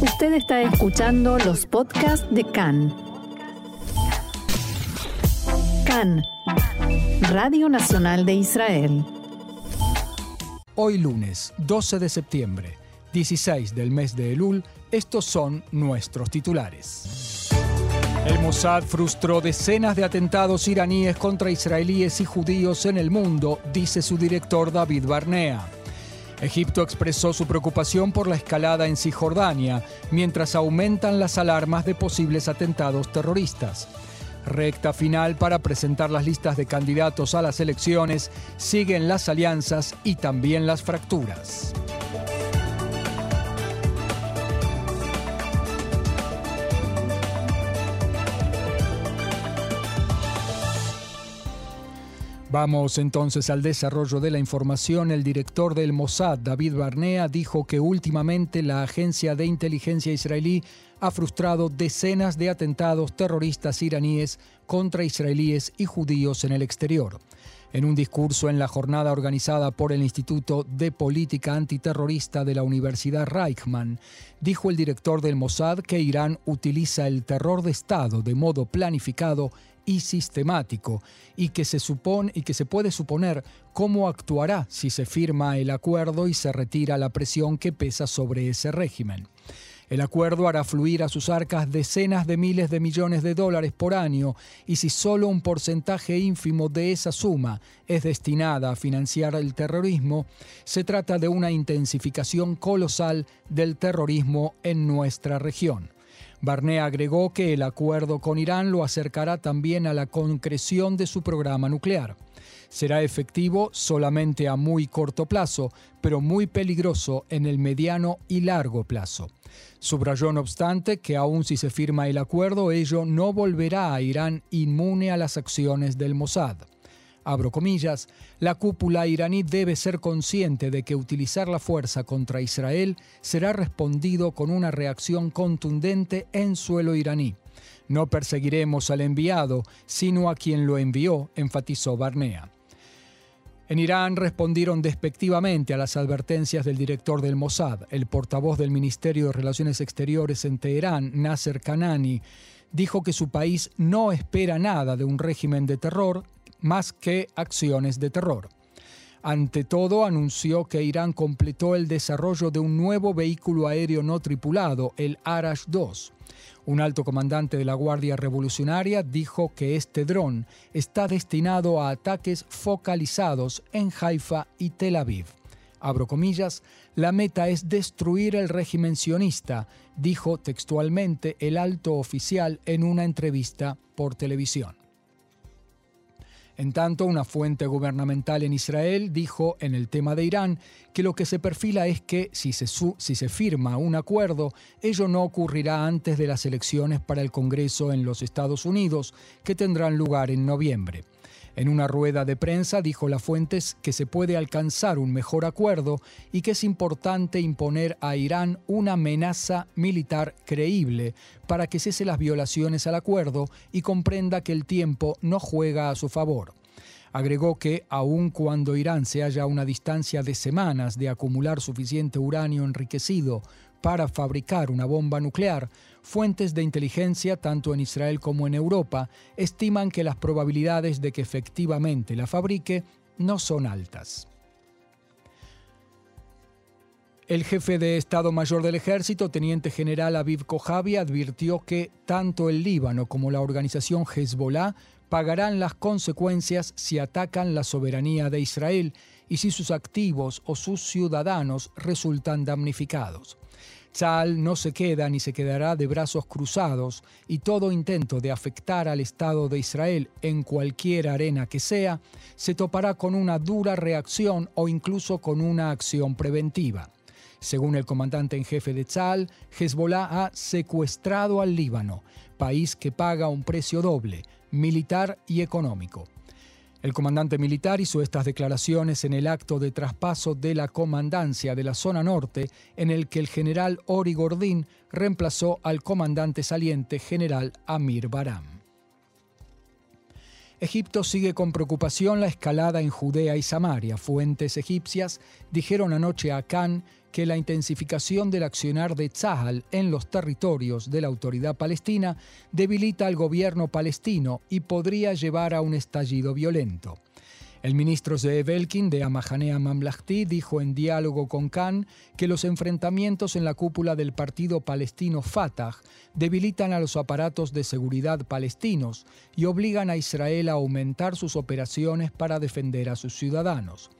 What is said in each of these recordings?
Usted está escuchando los podcasts de CAN. CAN, Radio Nacional de Israel. Hoy lunes, 12 de septiembre, 16 del mes de Elul, estos son nuestros titulares. El Mossad frustró decenas de atentados iraníes contra israelíes y judíos en el mundo, dice su director David Barnea. Egipto expresó su preocupación por la escalada en Cisjordania, mientras aumentan las alarmas de posibles atentados terroristas. Recta final para presentar las listas de candidatos a las elecciones, siguen las alianzas y también las fracturas. Vamos entonces al desarrollo de la información. El director del Mossad, David Barnea, dijo que últimamente la agencia de inteligencia israelí ha frustrado decenas de atentados terroristas iraníes contra israelíes y judíos en el exterior. En un discurso en la jornada organizada por el Instituto de Política Antiterrorista de la Universidad Reichman, dijo el director del Mossad que Irán utiliza el terror de Estado de modo planificado y sistemático y que se supone y que se puede suponer cómo actuará si se firma el acuerdo y se retira la presión que pesa sobre ese régimen. El acuerdo hará fluir a sus arcas decenas de miles de millones de dólares por año y si solo un porcentaje ínfimo de esa suma es destinada a financiar el terrorismo, se trata de una intensificación colosal del terrorismo en nuestra región. Barnea agregó que el acuerdo con Irán lo acercará también a la concreción de su programa nuclear. Será efectivo solamente a muy corto plazo, pero muy peligroso en el mediano y largo plazo. Subrayó, no obstante, que aun si se firma el acuerdo, ello no volverá a Irán inmune a las acciones del Mossad abro comillas, la cúpula iraní debe ser consciente de que utilizar la fuerza contra Israel será respondido con una reacción contundente en suelo iraní. No perseguiremos al enviado, sino a quien lo envió, enfatizó Barnea. En Irán respondieron despectivamente a las advertencias del director del Mossad, el portavoz del Ministerio de Relaciones Exteriores en Teherán, Nasser Kanani, dijo que su país no espera nada de un régimen de terror más que acciones de terror. Ante todo, anunció que Irán completó el desarrollo de un nuevo vehículo aéreo no tripulado, el Arash-2. Un alto comandante de la Guardia Revolucionaria dijo que este dron está destinado a ataques focalizados en Haifa y Tel Aviv. Abro comillas, la meta es destruir el régimen sionista, dijo textualmente el alto oficial en una entrevista por televisión. En tanto, una fuente gubernamental en Israel dijo en el tema de Irán que lo que se perfila es que si se, firma un acuerdo, ello no ocurrirá antes de las elecciones para el Congreso en los Estados Unidos, que tendrán lugar en noviembre. En una rueda de prensa dijo la Fuentes que se puede alcanzar un mejor acuerdo y que es importante imponer a Irán una amenaza militar creíble para que cese las violaciones al acuerdo y comprenda que el tiempo no juega a su favor. Agregó que, aun cuando Irán se halla a una distancia de semanas de acumular suficiente uranio enriquecido para fabricar una bomba nuclear, fuentes de inteligencia, tanto en Israel como en Europa, estiman que las probabilidades de que efectivamente la fabrique no son altas. El jefe de Estado Mayor del Ejército, Teniente General Aviv Kojavi, advirtió que tanto el Líbano como la organización Hezbollah pagarán las consecuencias si atacan la soberanía de Israel y si sus activos o sus ciudadanos resultan damnificados. Tzal no se queda ni se quedará de brazos cruzados y todo intento de afectar al Estado de Israel en cualquier arena que sea se topará con una dura reacción o incluso con una acción preventiva. Según el comandante en jefe de Tzal, Hezbollah ha secuestrado al Líbano, país que paga un precio doble, militar y económico. El comandante militar hizo estas declaraciones en el acto de traspaso de la comandancia de la zona norte, en el que el general Ori Gordín reemplazó al comandante saliente general Amir Baram. Egipto sigue con preocupación la escalada en Judea y Samaria. Fuentes egipcias dijeron anoche a Khan que la intensificación del accionar de Tzahal en los territorios de la autoridad palestina debilita al gobierno palestino y podría llevar a un estallido violento. El ministro Zeev Elkin de Amahanea Mamlahti dijo en diálogo con Khan que los enfrentamientos en la cúpula del partido palestino Fatah debilitan a los aparatos de seguridad palestinos y obligan a Israel a aumentar sus operaciones para defender a sus ciudadanos.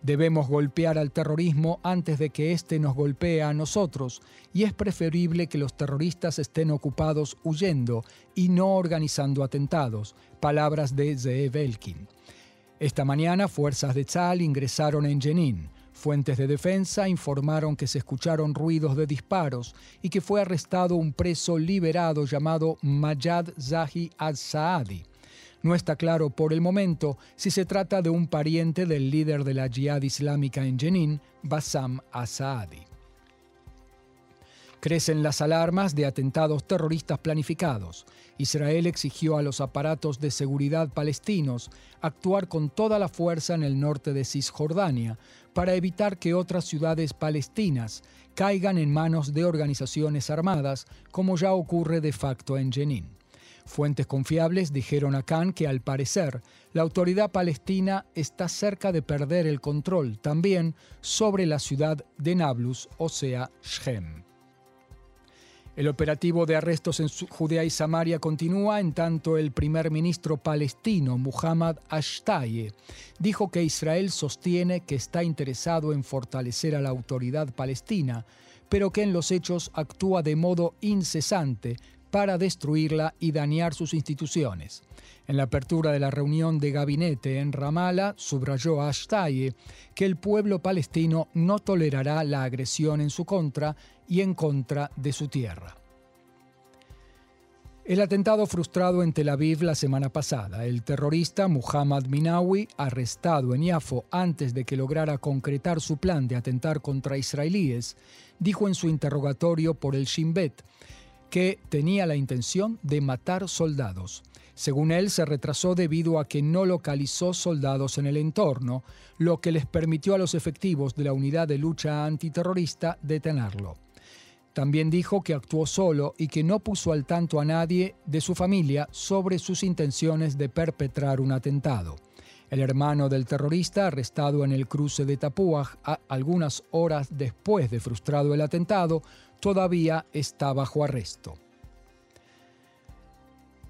Debemos golpear al terrorismo antes de que éste nos golpee a nosotros, y es preferible que los terroristas estén ocupados huyendo y no organizando atentados. Palabras de Zeev Elkin. Esta mañana, fuerzas de Tzal ingresaron en Jenin. Fuentes de defensa informaron que se escucharon ruidos de disparos y que fue arrestado un preso liberado llamado Mayad Zahi al-Saadi. No está claro por el momento si se trata de un pariente del líder de la Jihad Islámica en Jenin, Bassam al-Saadi. Crecen las alarmas de atentados terroristas planificados. Israel exigió a los aparatos de seguridad palestinos actuar con toda la fuerza en el norte de Cisjordania para evitar que otras ciudades palestinas caigan en manos de organizaciones armadas, como ya ocurre de facto en Jenin. Fuentes confiables dijeron a Khan que al parecer la autoridad palestina está cerca de perder el control también sobre la ciudad de Nablus, o sea, Shem. El operativo de arrestos en Judea y Samaria continúa, en tanto el primer ministro palestino, Muhammad Ashtaye, dijo que Israel sostiene que está interesado en fortalecer a la autoridad palestina, pero que en los hechos actúa de modo incesante para destruirla y dañar sus instituciones. En la apertura de la reunión de gabinete en Ramallah, subrayó Ashtaye que el pueblo palestino no tolerará la agresión en su contra y en contra de su tierra. El atentado frustrado en Tel Aviv la semana pasada, el terrorista Muhammad Minawi, arrestado en Yafo antes de que lograra concretar su plan de atentar contra israelíes, dijo en su interrogatorio por el Shin Bet que tenía la intención de matar soldados. Según él, se retrasó debido a que no localizó soldados en el entorno, lo que les permitió a los efectivos de la unidad de lucha antiterrorista detenerlo. También dijo que actuó solo y que no puso al tanto a nadie de su familia sobre sus intenciones de perpetrar un atentado. El hermano del terrorista, arrestado en el cruce de Tapuaj algunas horas después de frustrado el atentado, todavía está bajo arresto.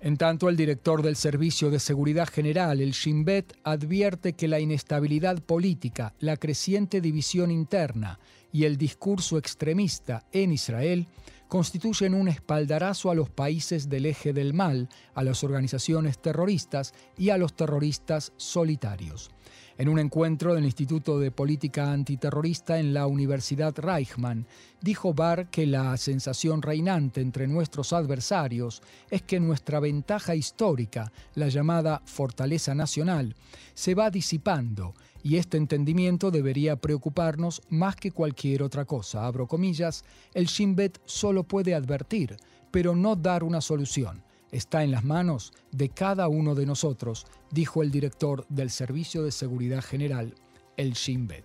En tanto, el director del Servicio de Seguridad General, el Shin Bet, advierte que la inestabilidad política, la creciente división interna y el discurso extremista en Israel constituyen un espaldarazo a los países del eje del mal, a las organizaciones terroristas y a los terroristas solitarios. En un encuentro del Instituto de Política Antiterrorista en la Universidad Reichmann, dijo Barr que la sensación reinante entre nuestros adversarios es que nuestra ventaja histórica, la llamada fortaleza nacional, se va disipando y este entendimiento debería preocuparnos más que cualquier otra cosa. Abro comillas, el Shin Bet solo puede advertir, pero no dar una solución está en las manos de cada uno de nosotros, dijo el director del Servicio de Seguridad General, el Shin Bet.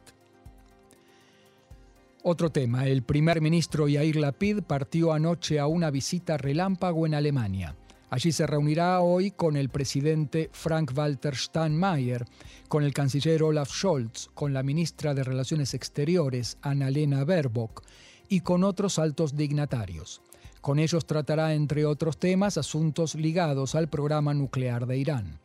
Otro tema, el primer ministro Yair Lapid partió anoche a una visita relámpago en Alemania. Allí se reunirá hoy con el presidente Frank-Walter Steinmeier, con el canciller Olaf Scholz, con la ministra de Relaciones Exteriores Annalena Baerbock y con otros altos dignatarios. Con ellos tratará, entre otros temas, asuntos ligados al programa nuclear de Irán.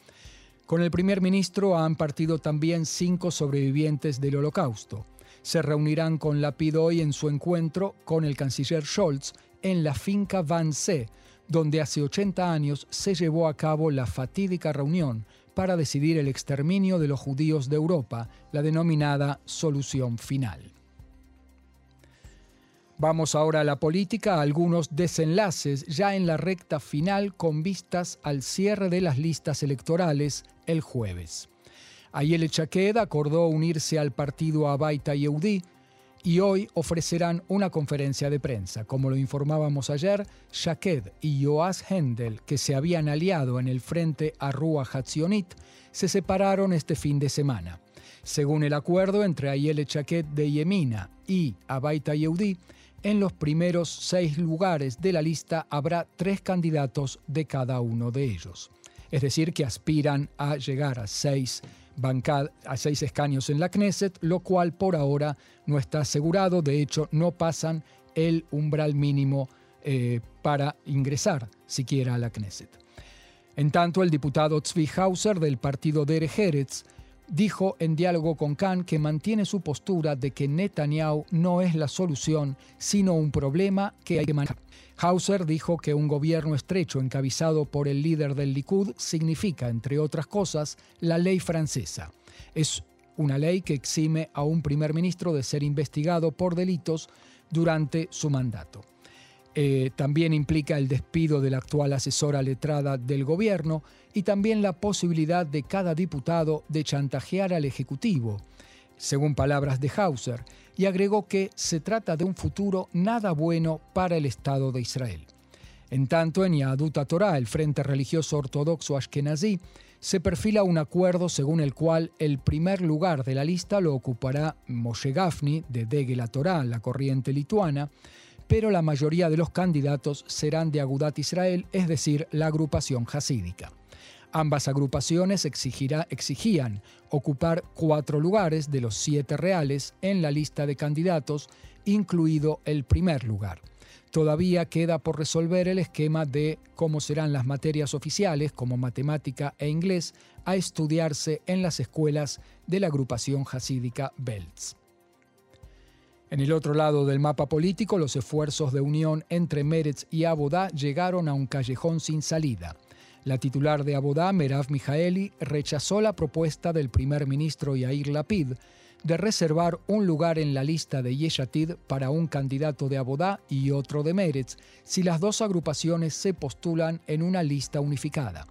Con el primer ministro han partido también cinco sobrevivientes del holocausto. Se reunirán con Lapid hoy en su encuentro con el canciller Scholz en la finca Van See, donde hace 80 años se llevó a cabo la fatídica reunión para decidir el exterminio de los judíos de Europa, la denominada solución final. Vamos ahora a la política, algunos desenlaces ya en la recta final con vistas al cierre de las listas electorales el jueves. Ayel Chaqued acordó unirse al partido Abaita Yehudi y hoy ofrecerán una conferencia de prensa. Como lo informábamos ayer, Shaked y Yoaz Hendel, que se habían aliado en el frente Arrua Hatzionit, se separaron este fin de semana. Según el acuerdo entre Ayele Shaked de Yemina y Abaita Yehudi, en los primeros seis lugares de la lista habrá tres candidatos de cada uno de ellos. Es decir, que aspiran a llegar a seis a seis escaños en la Knesset, lo cual por ahora no está asegurado, de hecho no pasan el umbral mínimo eh, para ingresar siquiera a la Knesset. En tanto, el diputado Tzvi Hauser del partido Eretz dijo en diálogo con Khan que mantiene su postura de que Netanyahu no es la solución, sino un problema que hay que manejar. Hauser dijo que un gobierno estrecho encabezado por el líder del Likud significa, entre otras cosas, la ley francesa. Es una ley que exime a un primer ministro de ser investigado por delitos durante su mandato. Eh, también implica el despido de la actual asesora letrada del gobierno y también la posibilidad de cada diputado de chantajear al Ejecutivo, según palabras de Hauser, y agregó que se trata de un futuro nada bueno para el Estado de Israel. En tanto, en Yaduta Torah, el Frente Religioso Ortodoxo Ashkenazí, se perfila un acuerdo según el cual el primer lugar de la lista lo ocupará Moshe Gafni, de Degela Torah, la corriente lituana, pero la mayoría de los candidatos serán de Agudat Israel, es decir, la agrupación hasídica. Ambas agrupaciones exigían ocupar cuatro lugares de los siete reales en la lista de candidatos, incluido el primer lugar. Todavía queda por resolver el esquema de cómo serán las materias oficiales, como matemática e inglés, a estudiarse en las escuelas de la agrupación hasídica Belts. En el otro lado del mapa político, los esfuerzos de unión entre Meretz y Abodá llegaron a un callejón sin salida. La titular de Abodá, Merav Mijaeli, rechazó la propuesta del primer ministro Yair Lapid de reservar un lugar en la lista de Yeshatid para un candidato de Abodá y otro de Meretz si las dos agrupaciones se postulan en una lista unificada.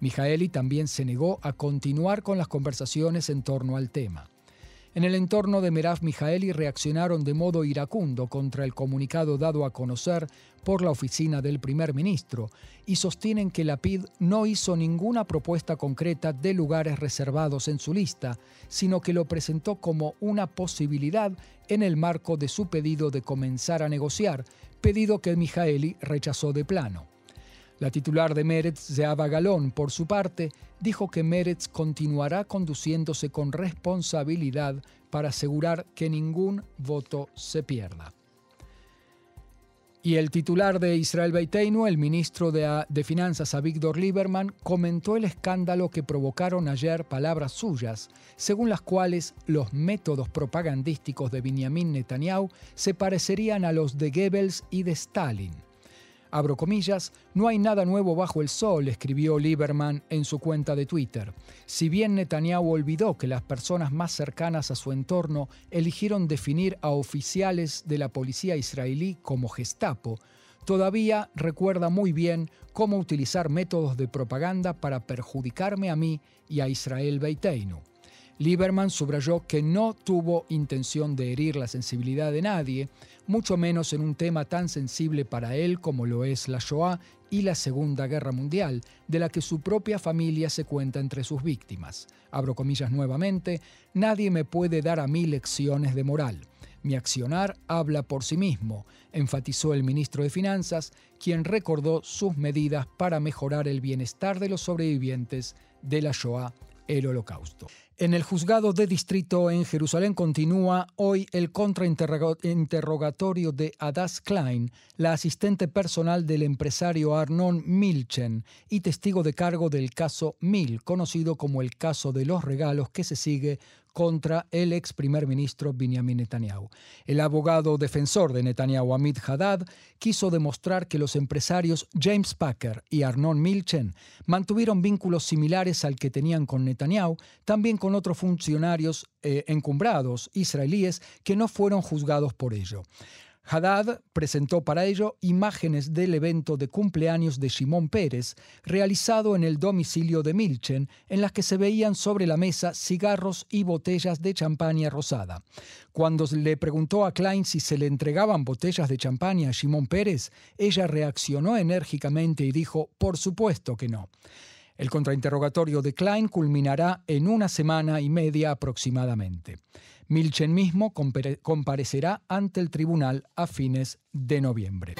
Mijaeli también se negó a continuar con las conversaciones en torno al tema. En el entorno de Merav Mijaeli reaccionaron de modo iracundo contra el comunicado dado a conocer por la oficina del primer ministro y sostienen que la PID no hizo ninguna propuesta concreta de lugares reservados en su lista, sino que lo presentó como una posibilidad en el marco de su pedido de comenzar a negociar, pedido que Mijaeli rechazó de plano. La titular de Meretz, Zeaba Galón, por su parte, dijo que Meretz continuará conduciéndose con responsabilidad para asegurar que ningún voto se pierda. Y el titular de Israel Beiteinu, el ministro de, de, Finanzas Avigdor Lieberman, comentó el escándalo que provocaron ayer palabras suyas, según las cuales los métodos propagandísticos de Benjamin Netanyahu se parecerían a los de Goebbels y de Stalin. Abro comillas, no hay nada nuevo bajo el sol, escribió Lieberman en su cuenta de Twitter. Si bien Netanyahu olvidó que las personas más cercanas a su entorno eligieron definir a oficiales de la policía israelí como Gestapo, todavía recuerda muy bien cómo utilizar métodos de propaganda para perjudicarme a mí y a Israel Beiteinu. Lieberman subrayó que no tuvo intención de herir la sensibilidad de nadie, mucho menos en un tema tan sensible para él como lo es la Shoah y la Segunda Guerra Mundial, de la que su propia familia se cuenta entre sus víctimas. Abro comillas nuevamente, nadie me puede dar a mí lecciones de moral. Mi accionar habla por sí mismo, enfatizó el ministro de Finanzas, quien recordó sus medidas para mejorar el bienestar de los sobrevivientes de la Shoah, el Holocausto. En el juzgado de distrito en Jerusalén continúa hoy el contrainterrogatorio de Adas Klein, la asistente personal del empresario Arnon Milchen y testigo de cargo del caso Mil, conocido como el caso de los regalos que se sigue contra el ex primer ministro Benjamin Netanyahu. El abogado defensor de Netanyahu, Amit Haddad, quiso demostrar que los empresarios James Packer y Arnon Milchen mantuvieron vínculos similares al que tenían con Netanyahu, también con otros funcionarios eh, encumbrados israelíes que no fueron juzgados por ello. Haddad presentó para ello imágenes del evento de cumpleaños de Shimon Pérez, realizado en el domicilio de Milchen, en las que se veían sobre la mesa cigarros y botellas de champaña rosada. Cuando le preguntó a Klein si se le entregaban botellas de champaña a Shimon Pérez, ella reaccionó enérgicamente y dijo, por supuesto que no. El contrainterrogatorio de Klein culminará en una semana y media aproximadamente. Milchen mismo comparecerá ante el tribunal a fines de noviembre.